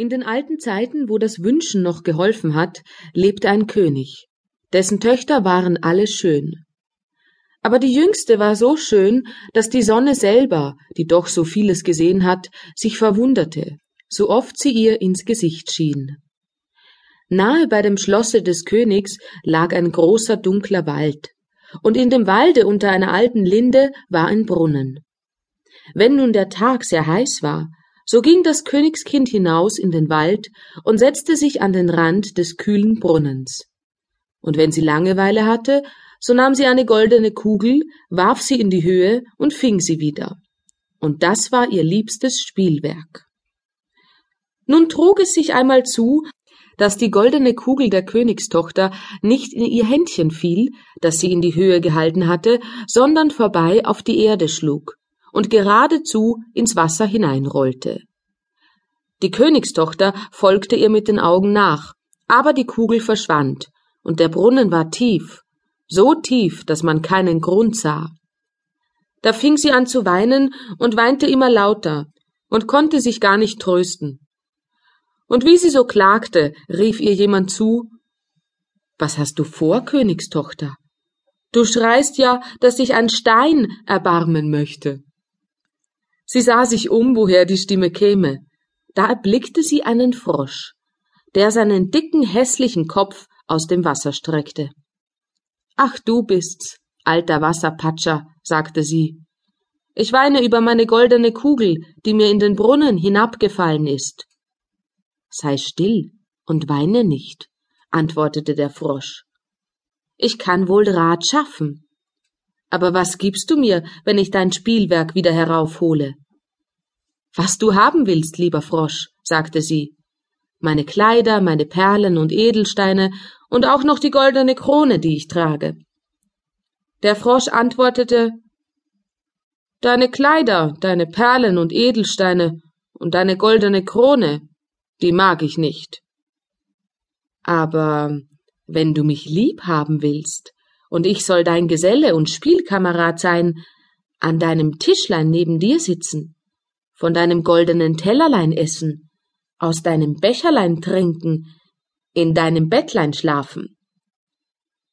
In den alten Zeiten, wo das Wünschen noch geholfen hat, lebte ein König. Dessen Töchter waren alle schön. Aber die jüngste war so schön, dass die Sonne selber, die doch so vieles gesehen hat, sich verwunderte, so oft sie ihr ins Gesicht schien. Nahe bei dem Schlosse des Königs lag ein großer dunkler Wald, und in dem Walde unter einer alten Linde war ein Brunnen. Wenn nun der Tag sehr heiß war, so ging das Königskind hinaus in den Wald und setzte sich an den Rand des kühlen Brunnens. Und wenn sie Langeweile hatte, so nahm sie eine goldene Kugel, warf sie in die Höhe und fing sie wieder. Und das war ihr liebstes Spielwerk. Nun trug es sich einmal zu, dass die goldene Kugel der Königstochter nicht in ihr Händchen fiel, das sie in die Höhe gehalten hatte, sondern vorbei auf die Erde schlug und geradezu ins Wasser hineinrollte. Die Königstochter folgte ihr mit den Augen nach, aber die Kugel verschwand, und der Brunnen war tief, so tief, dass man keinen Grund sah. Da fing sie an zu weinen und weinte immer lauter und konnte sich gar nicht trösten. Und wie sie so klagte, rief ihr jemand zu Was hast du vor, Königstochter? Du schreist ja, dass sich ein Stein erbarmen möchte. Sie sah sich um, woher die Stimme käme. Da erblickte sie einen Frosch, der seinen dicken, hässlichen Kopf aus dem Wasser streckte. Ach, du bist's, alter Wasserpatscher, sagte sie. Ich weine über meine goldene Kugel, die mir in den Brunnen hinabgefallen ist. Sei still und weine nicht, antwortete der Frosch. Ich kann wohl Rat schaffen. Aber was gibst du mir, wenn ich dein Spielwerk wieder heraufhole? Was du haben willst, lieber Frosch, sagte sie. Meine Kleider, meine Perlen und Edelsteine und auch noch die goldene Krone, die ich trage. Der Frosch antwortete Deine Kleider, deine Perlen und Edelsteine und deine goldene Krone, die mag ich nicht. Aber wenn du mich lieb haben willst, und ich soll dein Geselle und Spielkamerad sein, an deinem Tischlein neben dir sitzen, von deinem goldenen Tellerlein essen, aus deinem Becherlein trinken, in deinem Bettlein schlafen.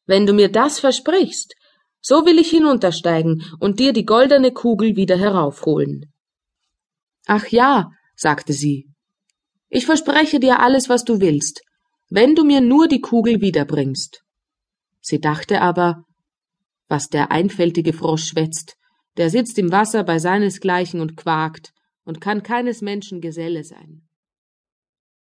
Wenn du mir das versprichst, so will ich hinuntersteigen und dir die goldene Kugel wieder heraufholen. Ach ja, sagte sie, ich verspreche dir alles, was du willst, wenn du mir nur die Kugel wiederbringst. Sie dachte aber, was der einfältige Frosch schwätzt, der sitzt im Wasser bei seinesgleichen und quakt und kann keines Menschen Geselle sein.